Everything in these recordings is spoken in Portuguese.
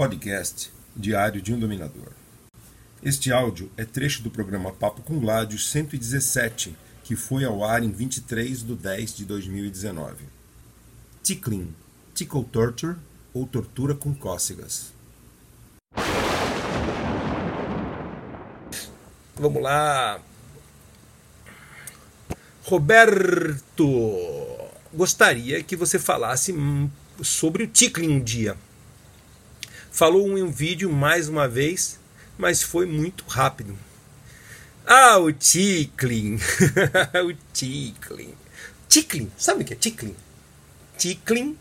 Podcast Diário de um Dominador. Este áudio é trecho do programa Papo com Gládio 117, que foi ao ar em 23 de 10 de 2019. Tickling, Tickle Torture ou Tortura com Cócegas. Vamos lá. Roberto, gostaria que você falasse sobre o tickling um dia. Falou em um vídeo mais uma vez, mas foi muito rápido. Ah, o tickling. o tickling. Tickling, sabe o que é tickling? Tickling,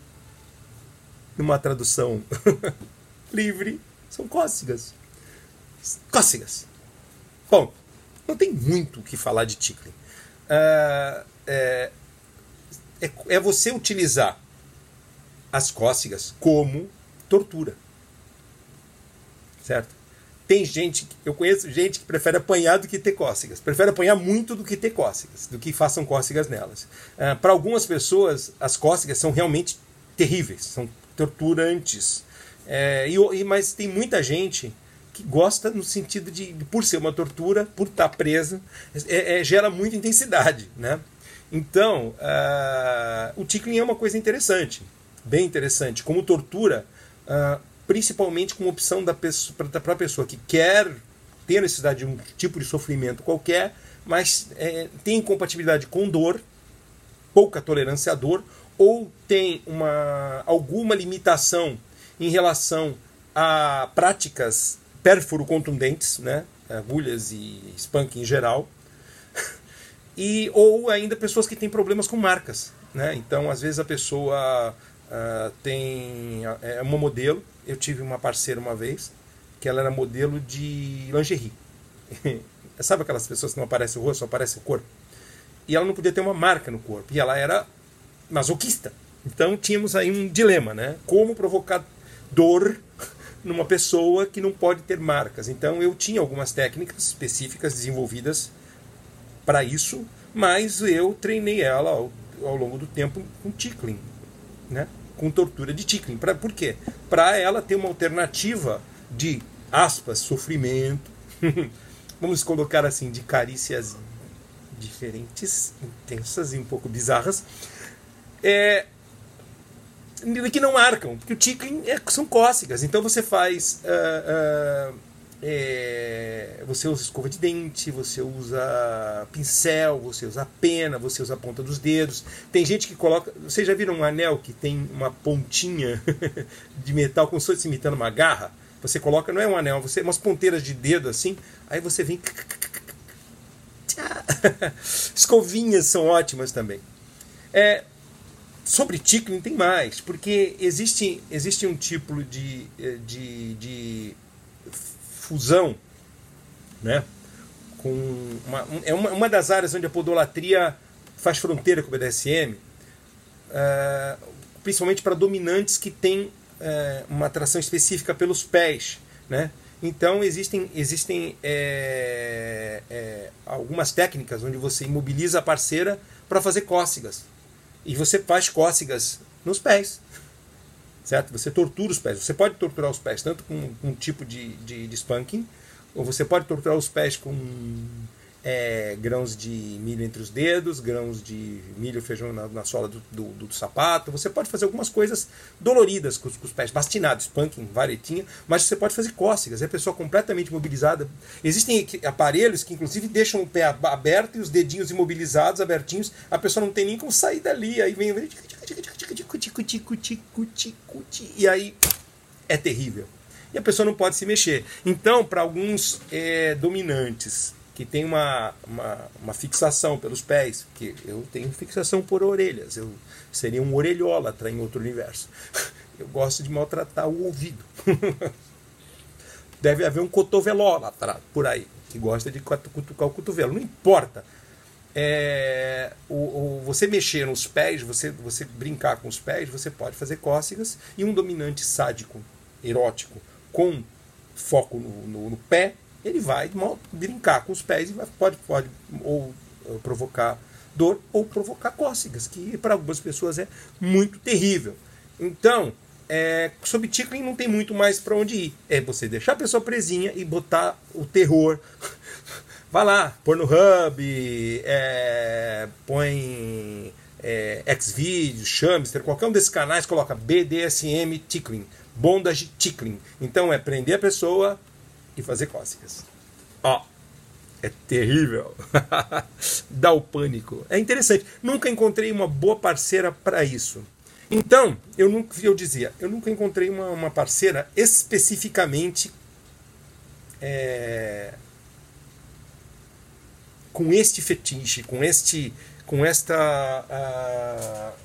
numa tradução livre, são cócegas. Cócegas. Bom, não tem muito o que falar de tickling. Uh, é, é, é você utilizar as cócegas como tortura. Certo? Tem gente, eu conheço gente que prefere apanhar do que ter cócegas. Prefere apanhar muito do que ter cócegas, do que façam cócegas nelas. Uh, Para algumas pessoas, as cócegas são realmente terríveis, são torturantes. É, e, mas tem muita gente que gosta no sentido de, por ser uma tortura, por estar presa, é, é, gera muita intensidade, né? Então, uh, o tickling é uma coisa interessante, bem interessante, como tortura, uh, principalmente como opção da pessoa, para a pessoa que quer ter necessidade de um tipo de sofrimento qualquer, mas é, tem incompatibilidade com dor, pouca tolerância à dor, ou tem uma, alguma limitação em relação a práticas pérfuro contundentes, né? agulhas e spank em geral, e ou ainda pessoas que têm problemas com marcas. Né? Então, às vezes a pessoa uh, tem é uma modelo. Eu tive uma parceira uma vez que ela era modelo de lingerie. Sabe aquelas pessoas que não aparece o rosto, só aparece o corpo? E ela não podia ter uma marca no corpo. E ela era masoquista. Então tínhamos aí um dilema, né? Como provocar dor numa pessoa que não pode ter marcas. Então eu tinha algumas técnicas específicas desenvolvidas para isso, mas eu treinei ela ao, ao, longo do tempo com tickling, né? Com tortura de tickling. Pra, por quê? Para ela ter uma alternativa de, aspas, sofrimento, vamos colocar assim, de carícias diferentes, intensas e um pouco bizarras, é, que não marcam, porque o tickling é, são cócegas. Então você faz. Uh, uh, é, você usa escova de dente, você usa pincel, você usa pena, você usa a ponta dos dedos. Tem gente que coloca. Vocês já viram um anel que tem uma pontinha de metal como se fosse imitando uma garra? Você coloca, não é um anel, você umas ponteiras de dedo assim, aí você vem. Escovinhas são ótimas também. É, Sobre tickling tem mais, porque existe, existe um tipo de, de, de fusão, né? Com uma, é uma, uma das áreas onde a podolatria faz fronteira com o BDSM, uh, eh, principalmente para dominantes que têm uh, uma atração específica pelos pés, né? Então existem, existem é, é, algumas técnicas onde você imobiliza a parceira para fazer cócegas. E você faz cócegas nos pés. Certo? Você tortura os pés. Você pode torturar os pés tanto com, um tipo de, de, de spanking, ou você pode torturar os pés com é, grãos de milho entre os dedos, grãos de milho feijão na, na sola do, do, do, sapato. Você pode fazer algumas coisas doloridas com os, com os pés, bastinados, punking, varetinha, mas você pode fazer cócegas. É a pessoa completamente mobilizada. Existem aparelhos que, inclusive, deixam o pé aberto e os dedinhos imobilizados, abertinhos. A pessoa não tem nem como sair dali. Aí vem. E aí é terrível. E a pessoa não pode se mexer. Então, para alguns é, dominantes que tem uma, uma, uma, fixação pelos pés, que eu tenho fixação por orelhas, eu seria um orelhólatra em outro universo. Eu gosto de maltratar o ouvido. Deve haver um cotovelólatra por aí, que gosta de cutucar o cotovelo. Não importa. É, o, o, você mexer nos pés, você, você brincar com os pés, você pode fazer cócegas e um dominante sádico, erótico, com foco no, no, no pé, ele vai brincar com os pés e vai, pode, pode ou eh, provocar dor ou provocar cócegas, que para algumas pessoas é muito terrível. Então, é, sobre tickling não tem muito mais para onde ir. É você deixar a pessoa presinha e botar o terror. Vai lá, Pornhub, é, põe é, Xvideos, Chamster, qualquer um desses canais, coloca BDSM Tickling, bondage Tickling. Então é prender a pessoa e fazer cócegas. Ó, é terrível. Dá o pânico. É interessante. Nunca encontrei uma boa parceira para isso. Então, eu, nunca, eu dizia, eu nunca encontrei uma, uma parceira especificamente é, com este fetiche, com este, com esta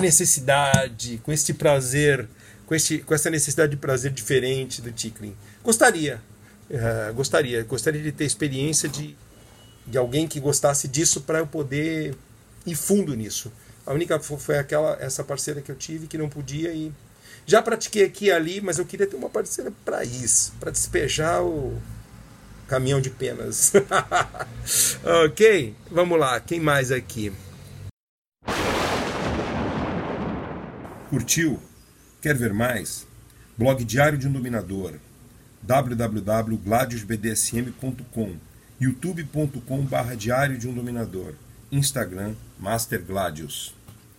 necessidade, com este prazer, com, este, com essa necessidade de prazer diferente do tickling. Gostaria, uh, gostaria, gostaria de ter experiência de, de alguém que gostasse disso para eu poder ir fundo nisso. A única foi aquela essa parceira que eu tive que não podia ir. Já pratiquei aqui e ali, mas eu queria ter uma parceira para isso, para despejar o caminhão de penas. ok, vamos lá. Quem mais aqui? Curtiu? Quer ver mais? Blog Diário de um Dominador www.gladiusbdsm.com youtube.com barra Diário de um Dominador Instagram Master Gladius